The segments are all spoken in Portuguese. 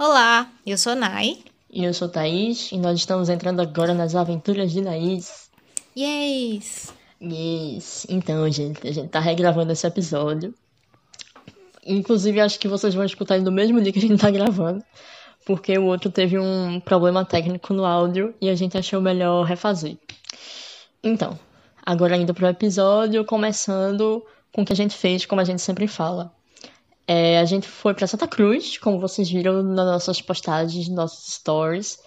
Olá, eu sou Nai. E eu sou Thaís, e nós estamos entrando agora nas aventuras de Naís. Yes! Yes! Então, gente, a gente tá regravando esse episódio. Inclusive, acho que vocês vão escutar ele no mesmo dia que a gente tá gravando, porque o outro teve um problema técnico no áudio e a gente achou melhor refazer. Então, agora indo pro episódio, começando com o que a gente fez, como a gente sempre fala. É, a gente foi para Santa Cruz, como vocês viram nas nossas postagens, nossos stories.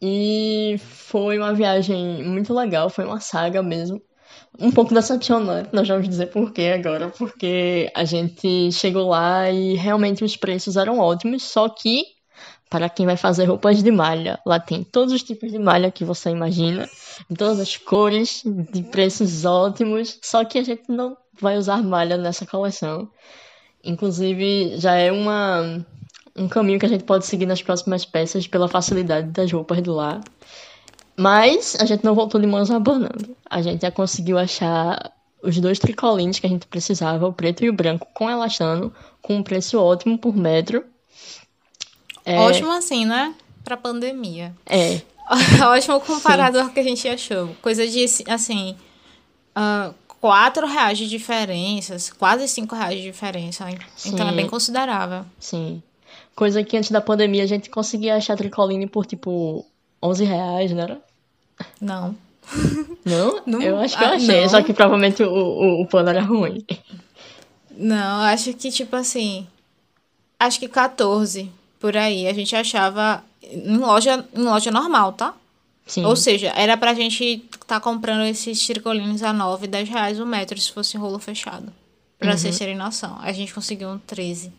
E foi uma viagem muito legal, foi uma saga mesmo. Um pouco decepcionante, nós vamos dizer por quê agora, porque a gente chegou lá e realmente os preços eram ótimos, só que para quem vai fazer roupas de malha, lá tem todos os tipos de malha que você imagina, todas as cores, de preços ótimos, só que a gente não vai usar malha nessa coleção. Inclusive, já é uma, um caminho que a gente pode seguir nas próximas peças pela facilidade das roupas do lar. Mas a gente não voltou de mãos abanando. A gente já conseguiu achar os dois tricolines que a gente precisava, o preto e o branco, com elastano, com um preço ótimo por metro. É... Ótimo assim, né? Pra pandemia. É. Ótimo comparado Sim. ao que a gente achou. Coisa de, assim, uh, 4 reais de diferença, quase 5 reais de diferença. Sim. Então é bem considerável. Sim. Coisa que antes da pandemia a gente conseguia achar tricoline por tipo 11 reais, não era? Não. Não? não eu acho que eu ah, achei, não. só que provavelmente o, o, o pano era ruim. Não, acho que tipo assim. Acho que 14 por aí. A gente achava em loja, em loja normal, tá? Sim. Ou seja, era pra gente estar tá comprando esses tricolines a 9, 10 reais o metro se fosse rolo fechado. Pra uhum. vocês terem noção. A gente conseguiu um 13.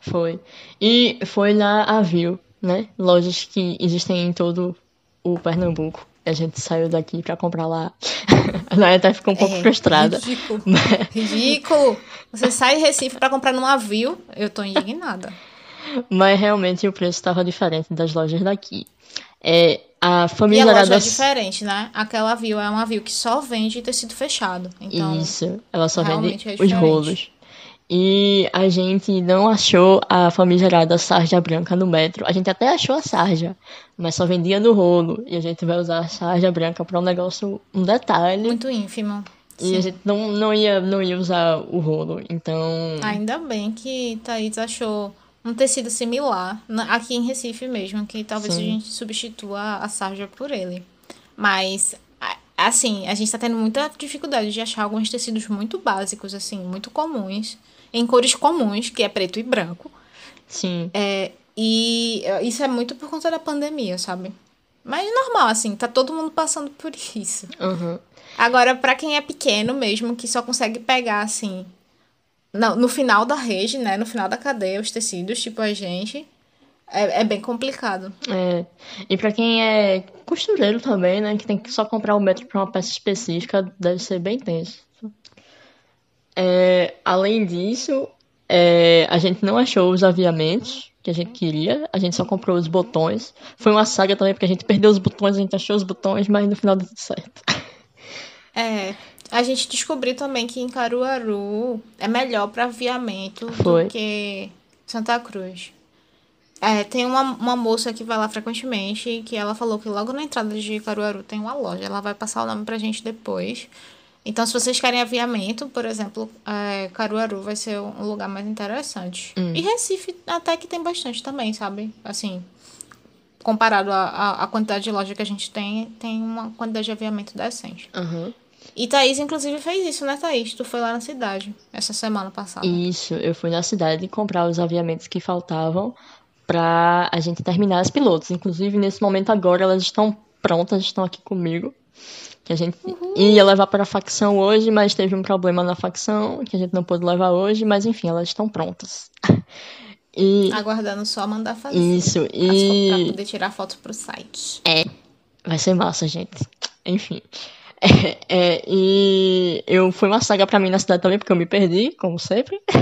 Foi. E foi na Avil, né? Lojas que existem em todo o Pernambuco. A gente saiu daqui pra comprar lá. A Naya até ficou um pouco é, frustrada. Ridículo. Mas... Ridículo. Você sai de Recife pra comprar num Avil, eu tô indignada. Mas realmente o preço estava diferente das lojas daqui. É, a família e a loja é diferente, né? Aquela Viu é uma Viu que só vende tecido fechado. Então, Isso, ela só vende é os rolos. E a gente não achou a famigerada sarja branca no metro. A gente até achou a sarja, mas só vendia no rolo. E a gente vai usar a sarja branca para um negócio, um detalhe. Muito ínfimo. E Sim. a gente não, não, ia, não ia usar o rolo, então... Ainda bem que Thaís achou um tecido similar aqui em Recife mesmo, que talvez Sim. a gente substitua a sarja por ele. Mas, assim, a gente está tendo muita dificuldade de achar alguns tecidos muito básicos, assim, muito comuns, em cores comuns, que é preto e branco. Sim. É, e isso é muito por conta da pandemia, sabe? Mas normal, assim, tá todo mundo passando por isso. Uhum. Agora, para quem é pequeno mesmo, que só consegue pegar, assim, no, no final da rede, né? No final da cadeia, os tecidos, tipo a gente. É, é bem complicado. É. E para quem é costureiro também, né? Que tem que só comprar o um metro para uma peça específica, deve ser bem tenso. É, além disso, é, a gente não achou os aviamentos que a gente queria, a gente só comprou os botões. Foi uma saga também, porque a gente perdeu os botões, a gente achou os botões, mas no final deu tudo certo. É, a gente descobriu também que em Caruaru é melhor para aviamento Foi. do que Santa Cruz. É, tem uma, uma moça que vai lá frequentemente que ela falou que logo na entrada de Caruaru tem uma loja. Ela vai passar o nome pra gente depois. Então, se vocês querem aviamento, por exemplo, é, Caruaru vai ser um lugar mais interessante. Hum. E Recife até que tem bastante também, sabe? Assim, comparado à quantidade de loja que a gente tem, tem uma quantidade de aviamento decente. Uhum. E Thaís, inclusive, fez isso, né, Thaís? Tu foi lá na cidade essa semana passada. Isso, eu fui na cidade comprar os aviamentos que faltavam pra a gente terminar as pilotos. Inclusive, nesse momento agora, elas estão prontas, estão aqui comigo. Que a gente ia levar para a facção hoje, mas teve um problema na facção que a gente não pôde levar hoje, mas enfim, elas estão prontas. E... Aguardando só mandar fazer. Isso, e. Pra poder tirar foto pro site. É, vai ser massa, gente. Enfim. É, é, e eu fui uma saga pra mim na cidade também, porque eu me perdi, como sempre.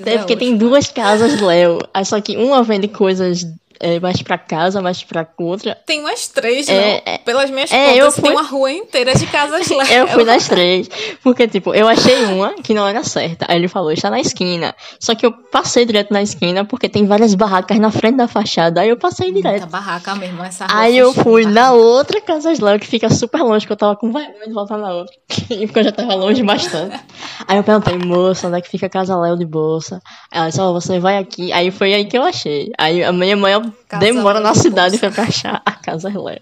Até porque tem duas casas Léo. Só que uma vende coisas é, mais pra casa, mais pra outra. Tem umas três, é, não? É, Pelas minhas é, contas, eu fui... tem uma rua inteira de casas lá. eu fui nas três. Porque, tipo, eu achei uma que não era certa. Aí ele falou, está na esquina. Só que eu passei direto na esquina, porque tem várias barracas na frente da fachada. Aí eu passei Muita direto. barraca mesmo, essa rua Aí eu fui na outra casa lá, que fica super longe, que eu tava com vergonha de voltar na outra. porque eu já tava longe bastante. Aí eu perguntei, moça, onde é que fica a casa Léo de Bolsa? Ela disse, ó, oh, você vai aqui. Aí foi aí que eu achei. Aí a minha mãe demora na cidade pra achar a casa Léo.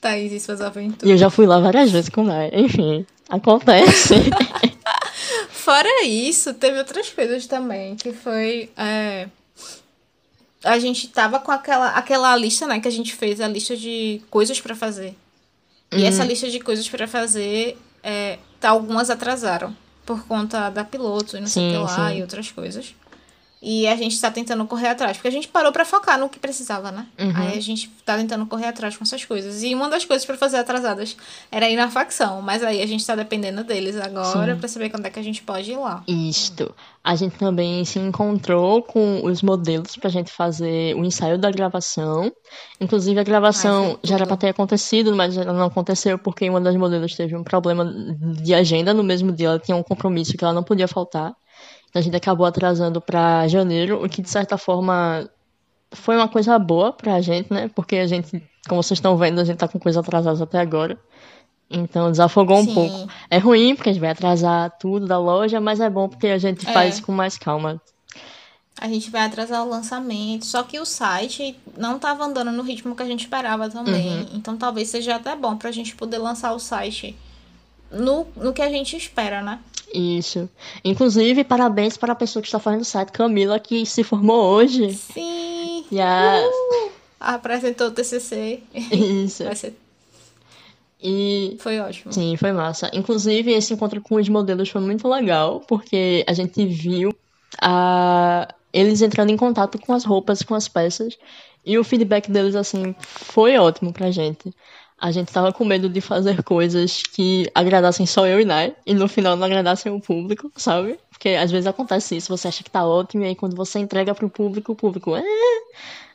Thaís e suas aventuras. E eu já fui lá várias vezes com ela. Enfim, acontece. Fora isso, teve outras coisas também, que foi. É, a gente tava com aquela, aquela lista, né? Que a gente fez a lista de coisas para fazer. E uhum. essa lista de coisas para fazer, é, tá, algumas atrasaram. Por conta da piloto e não sim, sei o que lá sim. e outras coisas. E a gente está tentando correr atrás. Porque a gente parou para focar no que precisava, né? Uhum. Aí a gente tá tentando correr atrás com essas coisas. E uma das coisas para fazer atrasadas era ir na facção. Mas aí a gente tá dependendo deles agora para saber quando é que a gente pode ir lá. Isto. A gente também se encontrou com os modelos pra gente fazer o ensaio da gravação. Inclusive a gravação já era pra ter acontecido, mas ela não aconteceu porque uma das modelos teve um problema de agenda no mesmo dia. Ela tinha um compromisso que ela não podia faltar. A gente acabou atrasando para janeiro, o que de certa forma foi uma coisa boa pra gente, né? Porque a gente, como vocês estão vendo, a gente tá com coisa atrasada até agora. Então desafogou um Sim. pouco. É ruim porque a gente vai atrasar tudo da loja, mas é bom porque a gente é. faz com mais calma. A gente vai atrasar o lançamento, só que o site não estava andando no ritmo que a gente esperava também. Uhum. Então talvez seja até bom pra gente poder lançar o site no, no que a gente espera, né? Isso. Inclusive, parabéns para a pessoa que está fazendo o site, Camila, que se formou hoje. Sim! Yes. Uh, apresentou o TCC. Isso. Vai ser... E... Foi ótimo. Sim, foi massa. Inclusive, esse encontro com os modelos foi muito legal, porque a gente viu a... eles entrando em contato com as roupas, com as peças, e o feedback deles, assim, foi ótimo pra gente a gente tava com medo de fazer coisas que agradassem só eu e Nai, e no final não agradassem o público, sabe? Porque às vezes acontece isso, você acha que tá ótimo, e aí quando você entrega pro público, o público, é,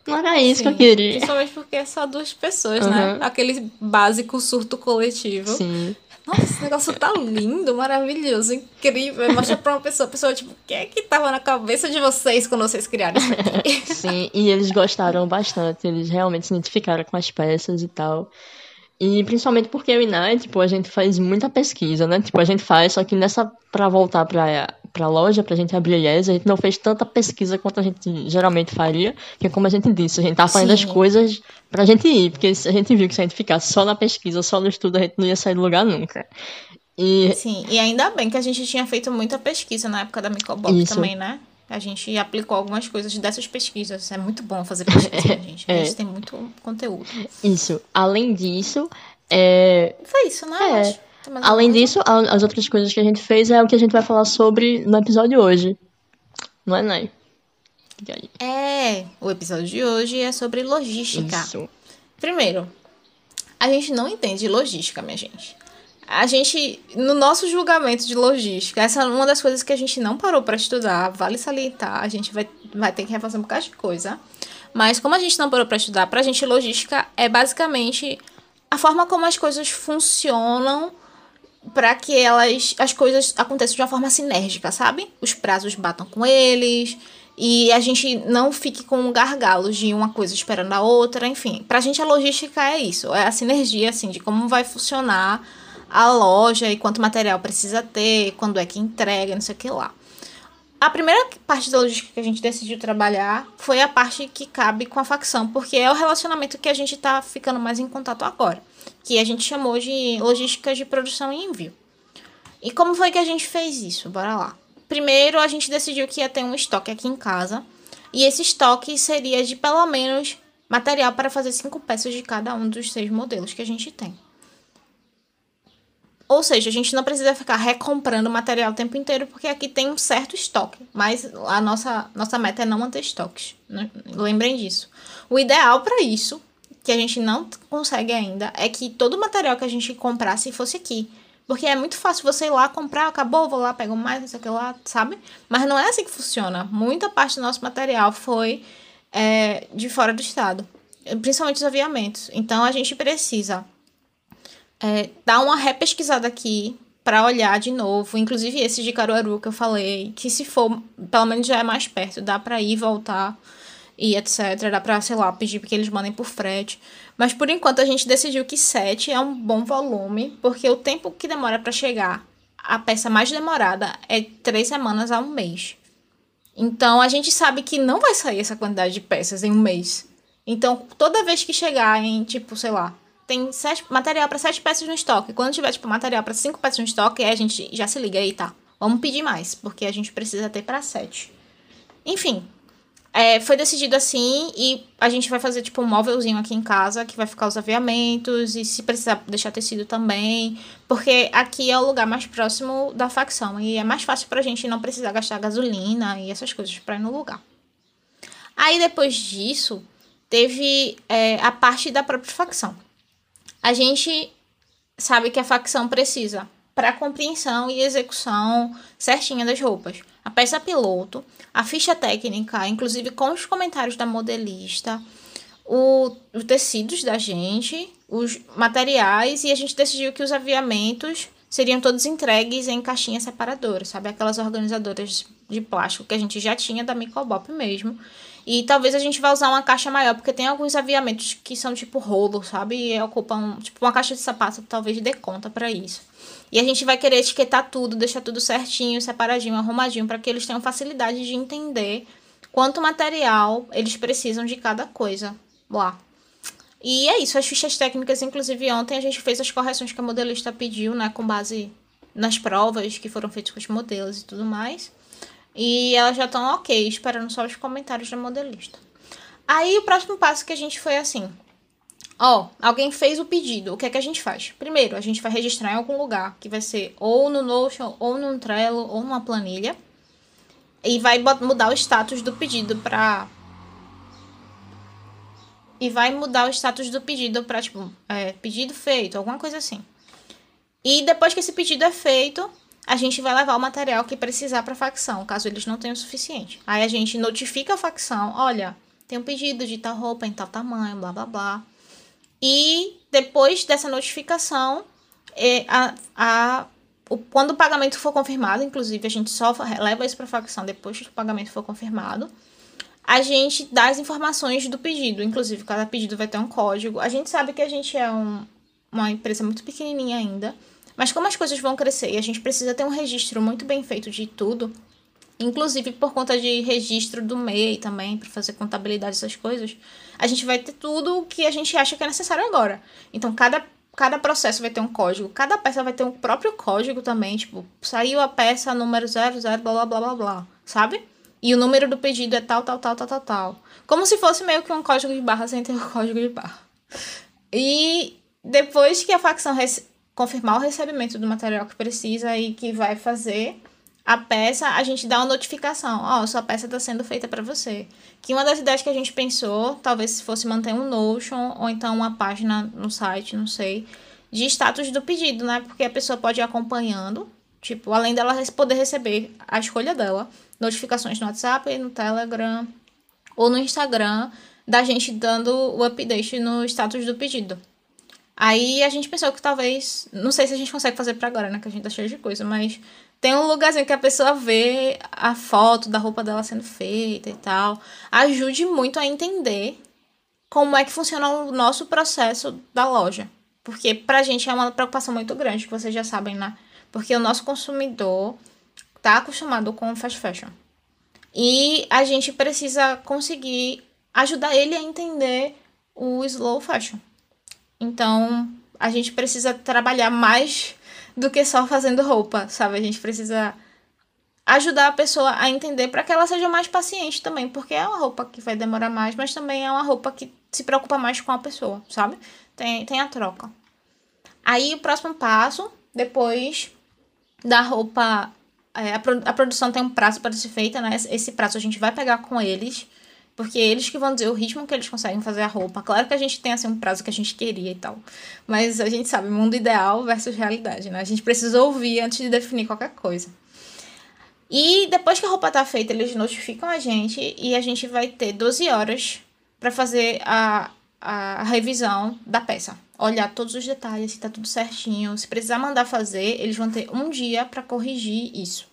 não era isso Sim, que eu queria. Principalmente porque é só duas pessoas, uhum. né? Aquele básico surto coletivo. Sim. Nossa, esse negócio tá lindo, maravilhoso, incrível. Mostra pra uma pessoa, a pessoa, tipo, o que é que tava na cabeça de vocês quando vocês criaram isso aqui? Sim, e eles gostaram bastante, eles realmente se identificaram com as peças e tal. E principalmente porque eu e Nai, tipo, a gente faz muita pesquisa, né? Tipo, a gente faz, só que nessa, pra voltar pra, pra loja, pra gente abrir a IES, a gente não fez tanta pesquisa quanto a gente geralmente faria, que como a gente disse, a gente tá fazendo Sim. as coisas pra gente ir, porque a gente viu que se a gente ficasse só na pesquisa, só no estudo, a gente não ia sair do lugar nunca. E... Sim, e ainda bem que a gente tinha feito muita pesquisa na época da Microbob também, né? A gente aplicou algumas coisas dessas pesquisas. É muito bom fazer pesquisa, gente. A gente é. tem muito conteúdo. Isso. Além disso, é... Foi isso, né? É. Além disso, as outras coisas que a gente fez é o que a gente vai falar sobre no episódio de hoje. Não é, Nai? É, o episódio de hoje é sobre logística. Isso. Primeiro, a gente não entende logística, minha gente a gente, no nosso julgamento de logística, essa é uma das coisas que a gente não parou para estudar, vale salientar, a gente vai, vai ter que refazer um bocado de coisa. Mas como a gente não parou para estudar, pra gente logística é basicamente a forma como as coisas funcionam para que elas as coisas aconteçam de uma forma sinérgica, sabe? Os prazos batam com eles e a gente não fique com gargalos de uma coisa esperando a outra, enfim. Pra gente a logística é isso, é a sinergia assim de como vai funcionar a loja e quanto material precisa ter, quando é que entrega, não sei o que lá. A primeira parte da logística que a gente decidiu trabalhar foi a parte que cabe com a facção, porque é o relacionamento que a gente está ficando mais em contato agora, que a gente chamou de logística de produção e envio. E como foi que a gente fez isso? Bora lá. Primeiro, a gente decidiu que ia ter um estoque aqui em casa, e esse estoque seria de pelo menos material para fazer cinco peças de cada um dos seis modelos que a gente tem. Ou seja, a gente não precisa ficar recomprando material o tempo inteiro, porque aqui tem um certo estoque. Mas a nossa, nossa meta é não manter estoques. Né? Lembrem disso. O ideal para isso, que a gente não consegue ainda, é que todo o material que a gente comprasse fosse aqui. Porque é muito fácil você ir lá comprar, acabou, vou lá, pego mais, não sei o que lá, sabe? Mas não é assim que funciona. Muita parte do nosso material foi é, de fora do estado, principalmente os aviamentos. Então a gente precisa é, dar uma repesquisada aqui para olhar de novo, inclusive esse de Caruaru que eu falei, que se for, pelo menos já é mais perto, dá para ir voltar e etc. Dá pra, sei lá, pedir que eles mandem por frete. Mas por enquanto a gente decidiu que 7 é um bom volume, porque o tempo que demora para chegar, a peça mais demorada é 3 semanas a um mês. Então a gente sabe que não vai sair essa quantidade de peças em um mês. Então toda vez que chegar em, tipo, sei lá, tem sete, material para 7 peças no estoque. Quando tiver, tipo, material para 5 peças no estoque, aí a gente já se liga aí, tá? Vamos pedir mais, porque a gente precisa ter para 7. Enfim, é, foi decidido assim e a gente vai fazer tipo um móvelzinho aqui em casa que vai ficar os aviamentos e se precisar deixar tecido também, porque aqui é o lugar mais próximo da facção e é mais fácil pra gente não precisar gastar gasolina e essas coisas para ir no lugar. Aí depois disso, teve é, a parte da própria facção. A gente sabe que a facção precisa para compreensão e execução certinha das roupas a peça piloto, a ficha técnica, inclusive com os comentários da modelista, o, os tecidos da gente, os materiais, e a gente decidiu que os aviamentos seriam todos entregues em caixinhas separadoras, sabe? Aquelas organizadoras de plástico que a gente já tinha da Micobop mesmo. E talvez a gente vá usar uma caixa maior, porque tem alguns aviamentos que são tipo rolo, sabe? E ocupam, tipo, uma caixa de sapato talvez dê conta para isso. E a gente vai querer etiquetar tudo, deixar tudo certinho, separadinho, arrumadinho, para que eles tenham facilidade de entender quanto material eles precisam de cada coisa lá. E é isso, as fichas técnicas, inclusive ontem a gente fez as correções que a modelista pediu, né, com base nas provas que foram feitas com os modelos e tudo mais. E elas já estão ok, esperando só os comentários da modelista. Aí o próximo passo que a gente foi assim: Ó, alguém fez o pedido, o que é que a gente faz? Primeiro, a gente vai registrar em algum lugar, que vai ser ou no Notion, ou no Trello, ou numa planilha. E vai mudar o status do pedido para e vai mudar o status do pedido para tipo, é, pedido feito, alguma coisa assim. E depois que esse pedido é feito, a gente vai levar o material que precisar para a facção, caso eles não tenham o suficiente. Aí a gente notifica a facção, olha, tem um pedido de tal roupa em tal tamanho, blá blá blá. E depois dessa notificação, é, a, a, o, quando o pagamento for confirmado, inclusive a gente só leva isso para a facção depois que o pagamento for confirmado, a gente dá as informações do pedido. Inclusive, cada pedido vai ter um código. A gente sabe que a gente é um, uma empresa muito pequenininha ainda, mas como as coisas vão crescer e a gente precisa ter um registro muito bem feito de tudo, Inclusive por conta de registro do MEI também, para fazer contabilidade essas coisas, a gente vai ter tudo o que a gente acha que é necessário agora. Então, cada, cada processo vai ter um código, cada peça vai ter um próprio código também, tipo, saiu a peça número 00, blá blá blá blá blá, sabe? E o número do pedido é tal, tal, tal, tal, tal, tal. Como se fosse meio que um código de barra sem ter o código de barra. E depois que a facção confirmar o recebimento do material que precisa e que vai fazer a peça, a gente dá uma notificação. Ó, oh, sua peça está sendo feita para você. Que uma das ideias que a gente pensou, talvez fosse manter um Notion ou então uma página no site, não sei, de status do pedido, né? Porque a pessoa pode ir acompanhando, tipo, além dela poder receber a escolha dela, notificações no WhatsApp, no Telegram ou no Instagram, da gente dando o update no status do pedido. Aí a gente pensou que talvez, não sei se a gente consegue fazer para agora, né, que a gente tá cheio de coisa, mas tem um lugarzinho que a pessoa vê a foto da roupa dela sendo feita e tal. Ajude muito a entender como é que funciona o nosso processo da loja. Porque pra gente é uma preocupação muito grande, que vocês já sabem, né? Porque o nosso consumidor tá acostumado com fast fashion. E a gente precisa conseguir ajudar ele a entender o slow fashion. Então, a gente precisa trabalhar mais do que só fazendo roupa, sabe? A gente precisa ajudar a pessoa a entender para que ela seja mais paciente também, porque é uma roupa que vai demorar mais, mas também é uma roupa que se preocupa mais com a pessoa, sabe? Tem, tem a troca. Aí o próximo passo, depois da roupa, é, a, a produção tem um prazo para ser feita, né? Esse prazo a gente vai pegar com eles porque eles que vão dizer o ritmo que eles conseguem fazer a roupa. Claro que a gente tem assim um prazo que a gente queria e tal. Mas a gente sabe, mundo ideal versus realidade, né? A gente precisa ouvir antes de definir qualquer coisa. E depois que a roupa tá feita, eles notificam a gente e a gente vai ter 12 horas para fazer a, a revisão da peça. Olhar todos os detalhes, se tá tudo certinho. Se precisar mandar fazer, eles vão ter um dia para corrigir isso.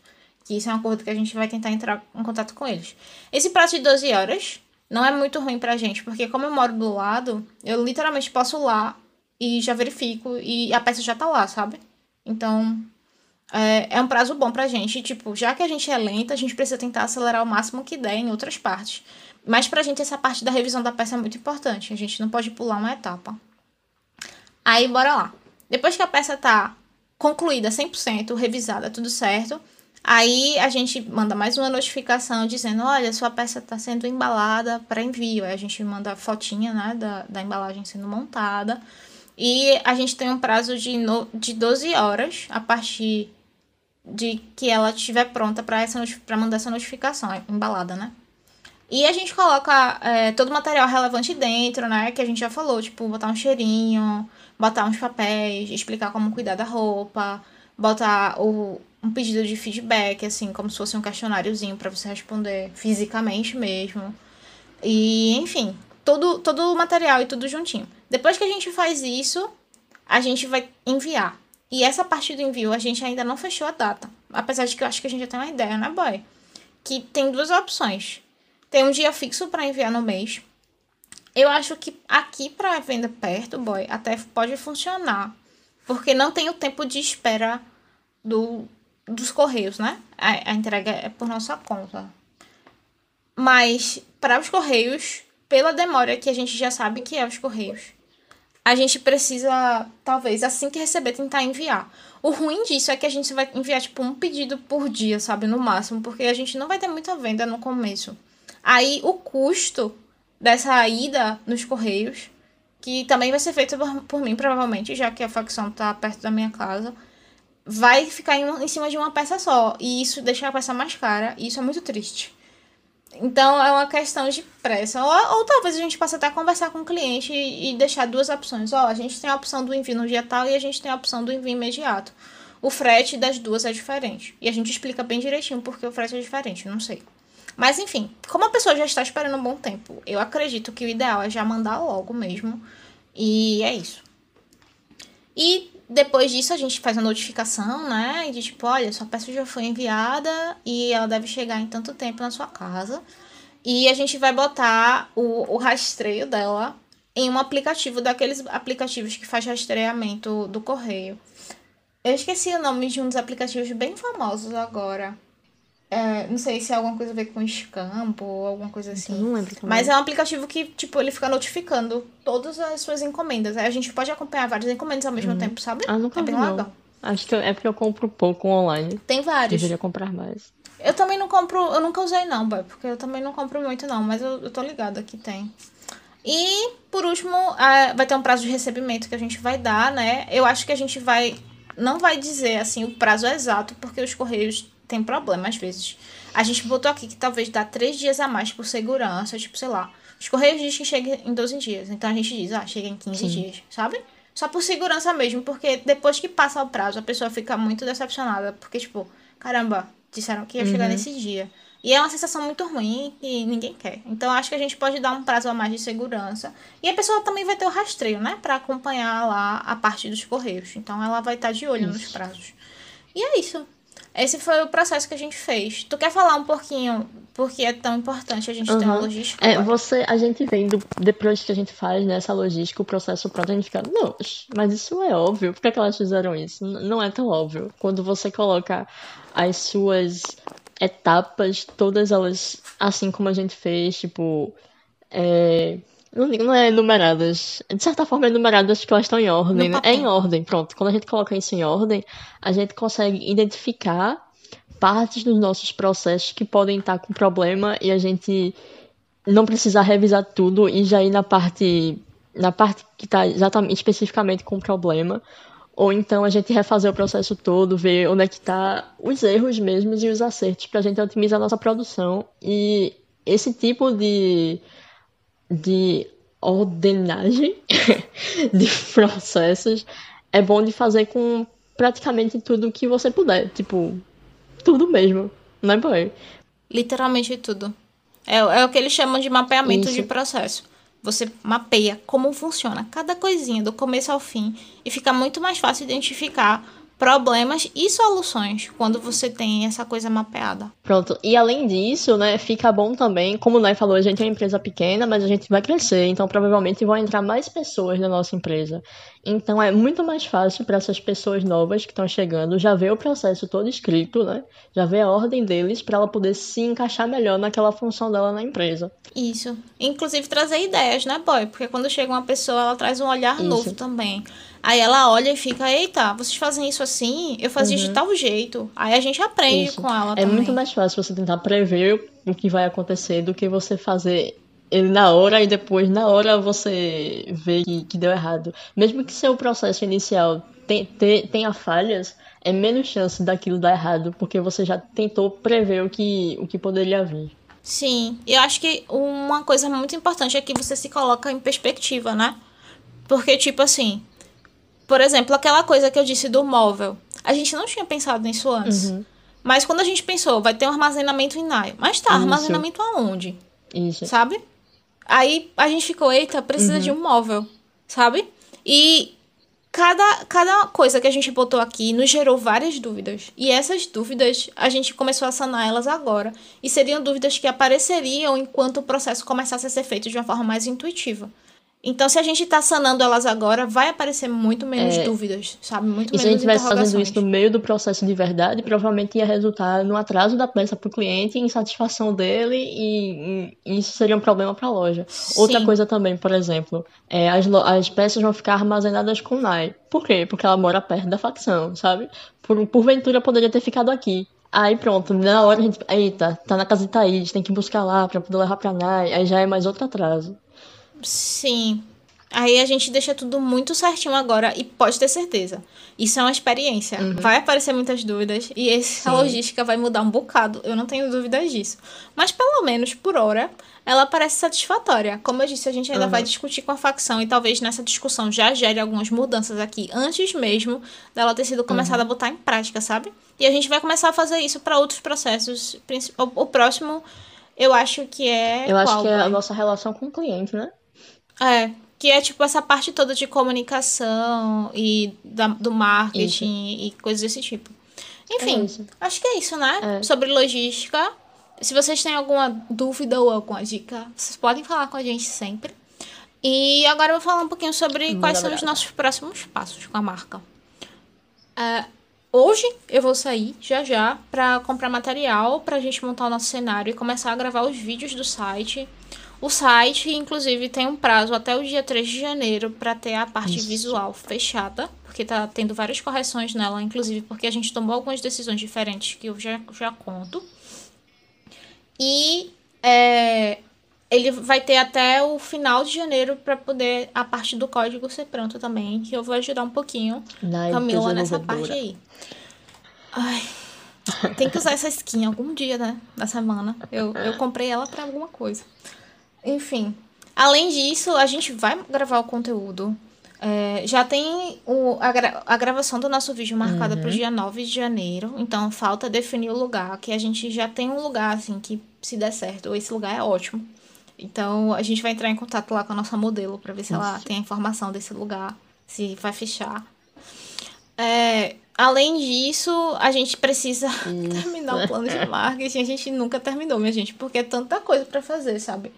Que isso é uma coisa que a gente vai tentar entrar em contato com eles. Esse prazo de 12 horas não é muito ruim pra gente, porque como eu moro do lado, eu literalmente posso ir lá e já verifico e a peça já tá lá, sabe? Então, é, é um prazo bom pra gente. Tipo, já que a gente é lenta, a gente precisa tentar acelerar o máximo que der em outras partes. Mas pra gente essa parte da revisão da peça é muito importante. A gente não pode pular uma etapa. Aí, bora lá. Depois que a peça tá concluída 100%, revisada, tudo certo, aí a gente manda mais uma notificação dizendo, olha, sua peça está sendo embalada para envio. Aí a gente manda fotinha, né, da, da embalagem sendo montada. E a gente tem um prazo de, no, de 12 horas a partir de que ela estiver pronta para mandar essa notificação, é embalada, né? E a gente coloca é, todo o material relevante dentro, né? Que a gente já falou, tipo, botar um cheirinho, botar uns papéis, explicar como cuidar da roupa, botar o, um pedido de feedback, assim, como se fosse um questionáriozinho para você responder fisicamente mesmo. E, enfim, todo, todo o material e tudo juntinho. Depois que a gente faz isso, a gente vai enviar. E essa parte do envio a gente ainda não fechou a data. Apesar de que eu acho que a gente já tem uma ideia, né, boy? Que tem duas opções. Tem um dia fixo para enviar no mês. Eu acho que aqui para venda perto, boy, até pode funcionar. Porque não tem o tempo de espera do, dos correios, né? A, a entrega é por nossa conta. Mas para os correios, pela demora que a gente já sabe que é os correios, a gente precisa, talvez, assim que receber, tentar enviar. O ruim disso é que a gente vai enviar, tipo, um pedido por dia, sabe? No máximo, porque a gente não vai ter muita venda no começo. Aí, o custo dessa ida nos correios, que também vai ser feito por, mim, provavelmente, já que a facção tá perto da minha casa, vai ficar em, em cima de uma peça só. E isso deixa a peça mais cara, e isso é muito triste. Então é uma questão de pressa. Ou, ou talvez a gente possa até conversar com o cliente e, e deixar duas opções. Ó, a gente tem a opção do envio no dia tal e a gente tem a opção do envio imediato. O frete das duas é diferente. E a gente explica bem direitinho porque o frete é diferente, não sei. Mas enfim, como a pessoa já está esperando um bom tempo, eu acredito que o ideal é já mandar logo mesmo. E é isso. E depois disso a gente faz a notificação, né? De tipo, olha, sua peça já foi enviada e ela deve chegar em tanto tempo na sua casa. E a gente vai botar o, o rastreio dela em um aplicativo daqueles aplicativos que faz rastreamento do correio. Eu esqueci o nome de um dos aplicativos bem famosos agora. É, não sei se é alguma coisa a ver com Scampo ou alguma coisa assim. Não lembro também. Mas é um aplicativo que, tipo, ele fica notificando todas as suas encomendas. Aí a gente pode acompanhar várias encomendas ao mesmo uhum. tempo, sabe? Ah, nunca é bem legal. Acho que é porque eu compro pouco online. Tem vários. Deveria comprar mais. Eu também não compro, eu nunca usei não, boy, porque eu também não compro muito não, mas eu, eu tô ligada que tem. E, por último, vai ter um prazo de recebimento que a gente vai dar, né? Eu acho que a gente vai, não vai dizer, assim, o prazo exato, porque os correios tem problema às vezes. A gente botou aqui que talvez dá três dias a mais por segurança, tipo, sei lá. Os Correios dizem que chega em 12 dias. Então a gente diz, ah, chega em 15 Sim. dias, sabe? Só por segurança mesmo, porque depois que passa o prazo, a pessoa fica muito decepcionada. Porque, tipo, caramba, disseram que ia chegar uhum. nesse dia. E é uma sensação muito ruim que ninguém quer. Então acho que a gente pode dar um prazo a mais de segurança. E a pessoa também vai ter o rastreio, né? Pra acompanhar lá a parte dos correios. Então ela vai estar de olho isso. nos prazos. E é isso. Esse foi o processo que a gente fez. Tu quer falar um pouquinho porque é tão importante a gente uhum. ter uma logística? É, você, a gente vendo, depois que a gente faz nessa né, logística, o processo pronto, a gente fica, não, mas isso é óbvio. Por que, é que elas fizeram isso? Não é tão óbvio. Quando você coloca as suas etapas, todas elas, assim como a gente fez, tipo. É, não, não é numeradas. De certa forma é numeradas que elas estão em ordem, né? É em ordem, pronto. Quando a gente coloca isso em ordem, a gente consegue identificar partes dos nossos processos que podem estar com problema e a gente não precisar revisar tudo e já ir na parte na parte que está exatamente especificamente com problema ou então a gente refazer o processo todo, ver onde é que está os erros mesmos e os acertos para a gente otimizar a nossa produção e esse tipo de de ordenagem de processos é bom de fazer com praticamente tudo que você puder. Tipo, tudo mesmo. Não é boy? Literalmente tudo. É, é o que eles chamam de mapeamento Isso. de processo. Você mapeia como funciona cada coisinha do começo ao fim e fica muito mais fácil identificar problemas e soluções quando você tem essa coisa mapeada. Pronto. E além disso, né, fica bom também, como o Nai falou, a gente é uma empresa pequena, mas a gente vai crescer, então provavelmente vão entrar mais pessoas na nossa empresa. Então é muito mais fácil para essas pessoas novas que estão chegando já ver o processo todo escrito, né? Já ver a ordem deles para ela poder se encaixar melhor naquela função dela na empresa. Isso. Inclusive trazer ideias, né, boy? Porque quando chega uma pessoa, ela traz um olhar Isso. novo também. Aí ela olha e fica, eita, vocês fazem isso assim? Eu fazia uhum. de tal jeito. Aí a gente aprende isso. com ela é também. É muito mais fácil você tentar prever o que vai acontecer do que você fazer ele na hora e depois na hora você vê que, que deu errado. Mesmo que seu processo inicial tenha falhas, é menos chance daquilo dar errado, porque você já tentou prever o que, o que poderia vir. Sim, eu acho que uma coisa muito importante é que você se coloca em perspectiva, né? Porque, tipo assim, por exemplo, aquela coisa que eu disse do móvel. A gente não tinha pensado nisso antes. Uhum. Mas quando a gente pensou, vai ter um armazenamento em NAI. Mas tá, Isso. armazenamento aonde? Isso. Sabe? Aí a gente ficou, eita, precisa uhum. de um móvel. Sabe? E cada, cada coisa que a gente botou aqui nos gerou várias dúvidas. E essas dúvidas, a gente começou a sanar elas agora. E seriam dúvidas que apareceriam enquanto o processo começasse a ser feito de uma forma mais intuitiva. Então, se a gente tá sanando elas agora, vai aparecer muito menos é, dúvidas, sabe? Muito e menos se a gente estivesse fazendo isso no meio do processo de verdade, provavelmente ia resultar no atraso da peça para o cliente, insatisfação dele, e, e, isso seria um problema para a loja. Sim. Outra coisa também, por exemplo, é, as, as peças vão ficar armazenadas com NAI. Por quê? Porque ela mora perto da facção, sabe? Por, porventura poderia ter ficado aqui. Aí pronto, na hora a gente. Eita, tá na casa de Thaís, tem que buscar lá pra poder levar pra NAI. Aí já é mais outro atraso. Sim. Aí a gente deixa tudo muito certinho agora e pode ter certeza. Isso é uma experiência. Uhum. Vai aparecer muitas dúvidas e essa Sim. logística vai mudar um bocado. Eu não tenho dúvidas disso. Mas pelo menos por hora, ela parece satisfatória. Como eu disse, a gente ainda uhum. vai discutir com a facção e talvez nessa discussão já gere algumas mudanças aqui antes mesmo dela ter sido começada uhum. a botar em prática, sabe? E a gente vai começar a fazer isso para outros processos. O, próximo, eu acho que é. Eu acho que é a nossa relação com o cliente, né? É, que é tipo essa parte toda de comunicação e da, do marketing isso. e coisas desse tipo. Enfim, é acho que é isso, né? É. Sobre logística. Se vocês têm alguma dúvida ou alguma dica, vocês podem falar com a gente sempre. E agora eu vou falar um pouquinho sobre Muito quais são os nossos próximos passos com a marca. É, hoje eu vou sair já já para comprar material para a gente montar o nosso cenário e começar a gravar os vídeos do site o site, inclusive, tem um prazo até o dia 3 de janeiro para ter a parte Isso. visual fechada, porque tá tendo várias correções nela, inclusive porque a gente tomou algumas decisões diferentes que eu já, já conto. E é, ele vai ter até o final de janeiro para poder a parte do código ser pronta também, que eu vou ajudar um pouquinho Na Camila nessa parte aí. Ai, tem que usar essa skin algum dia, né? Da semana. Eu, eu comprei ela para alguma coisa. Enfim. Além disso, a gente vai gravar o conteúdo. É, já tem o, a, gra a, gravação do nosso vídeo marcada uhum. para o dia 9 de janeiro. Então, falta definir o lugar. Que a gente já tem um lugar, assim, que se der certo, esse lugar é ótimo. Então, a gente vai entrar em contato lá com a nossa modelo para ver se ela tem a informação desse lugar, se vai fechar. É, além disso, a gente precisa terminar o plano de marketing. A gente nunca terminou, minha gente, porque é tanta coisa para fazer, sabe?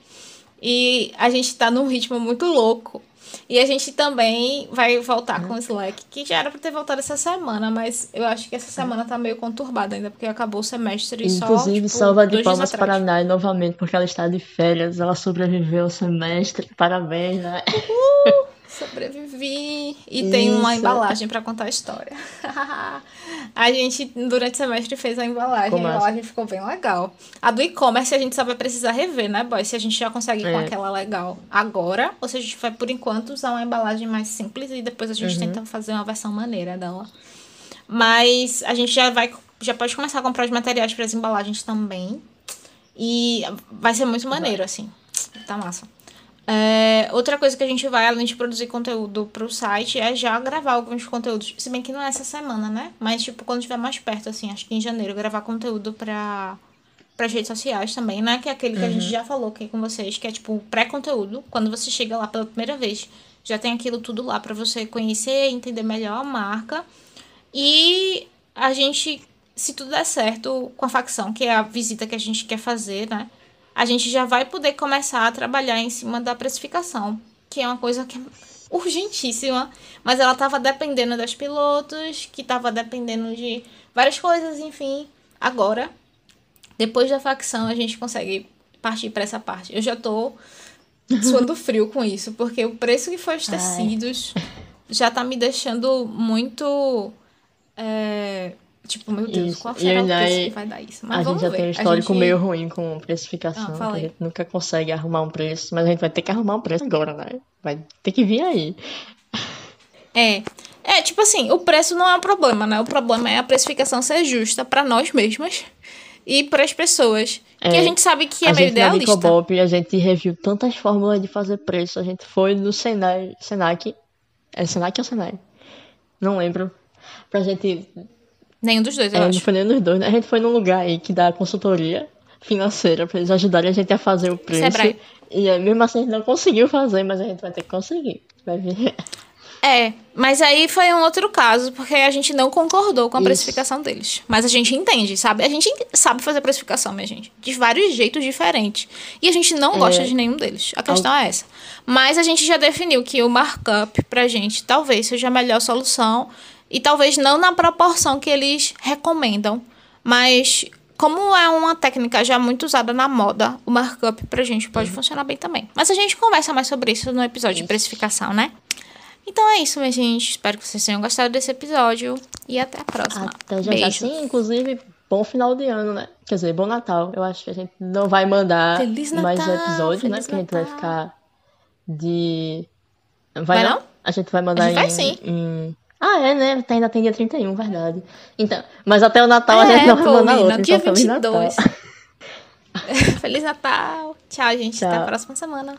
E a gente tá num ritmo muito louco. E a gente também vai voltar com o Slack, que já era para ter voltado essa semana, mas eu acho que essa semana tá meio conturbada ainda, porque acabou o semestre e só. Inclusive, tipo, salva de palmas para a Nai novamente, porque ela está de férias, ela sobreviveu ao semestre. Parabéns, né? Uh! Sobrevivi. E Isso. tem uma embalagem para contar a história. a gente, durante o semestre, fez a embalagem. Como a embalagem ficou bem legal. A do e-commerce a gente só vai precisar rever, né, boy? Se a gente já consegue é. com aquela legal agora, ou se a gente vai, por enquanto, usar uma embalagem mais simples e depois a gente uhum. tenta fazer uma versão maneira dela. Mas a gente já vai. Já pode começar a comprar os materiais para as embalagens também. E vai ser muito maneiro, assim. Tá massa. É, outra coisa que a gente vai, além de produzir conteúdo pro site, é já gravar alguns conteúdos. Se bem que não é essa semana, né? Mas, tipo, quando estiver mais perto, assim, acho que em janeiro, gravar conteúdo pra, pras redes sociais também, né? Que é aquele que uhum. a gente uhum. já falou aqui com vocês, que é, tipo, pré-conteúdo. Quando você chega lá pela primeira vez, já tem aquilo tudo lá para você conhecer, entender melhor a marca. E a gente, se tudo der certo com a facção, que é a visita que a gente quer fazer, né? A gente já vai poder começar a trabalhar em cima da precificação, que é uma coisa que é urgentíssima, mas ela estava dependendo das pilotos, que estava dependendo de várias coisas, enfim. Agora, depois da facção, a gente consegue partir para essa parte. Eu já tô suando frio com isso, porque o preço que foi os tecidos Ai. já tá me deixando muito é, tipo, meu Deus, isso. qual será o preço que vai dar isso? Mas a gente já ver. tem um histórico gente... meio ruim com precificação, ah, a gente nunca consegue arrumar um preço, mas a gente vai ter que arrumar um preço agora, né? Vai ter que vir aí. É. É, tipo assim, o preço não é um problema, né? O problema é a precificação ser justa para nós mesmas e para as pessoas. É, que a gente sabe que é meio idealista. Na Bob, a gente reviu tantas fórmulas de fazer preço. A gente foi no Senai, Senac. É Senac ou Senai? Não lembro pra gente. Nenhum dos dois, eu é, acho. Não foi nenhum dos dois. Né? A gente foi num lugar aí que dá consultoria financeira pra eles ajudarem a gente a fazer o preço. Sebrae. E mesmo assim a gente não conseguiu fazer, mas a gente vai ter que conseguir. Vai ver. É, mas aí foi um outro caso, porque a gente não concordou com a Isso. precificação deles. Mas a gente entende, sabe? A gente sabe fazer precificação, minha gente. De vários jeitos diferentes. E a gente não é. gosta de nenhum deles. A questão Al... é essa. Mas a gente já definiu que o markup pra gente talvez seja a melhor solução. E talvez não na proporção que eles recomendam. Mas como é uma técnica já muito usada na moda, o markup pra gente pode uhum. funcionar bem também. Mas a gente conversa mais sobre isso no episódio isso. de precificação, né? Então é isso, minha gente. Espero que vocês tenham gostado desse episódio. E até a próxima. Até já, já sim, inclusive, bom final de ano, né? Quer dizer, bom Natal. Eu acho que a gente não vai mandar Natal, mais um episódio, né? Porque a gente vai ficar de. Vai, vai não? A gente vai mandar a gente em, vai, sim. Em... Ah, é, né? Ainda tem dia 31, verdade. Então, mas até o Natal é, a gente não vai mandar outro. Dia então, 22. Feliz Natal. Feliz Natal. Tchau, gente. Tchau. Até a próxima semana.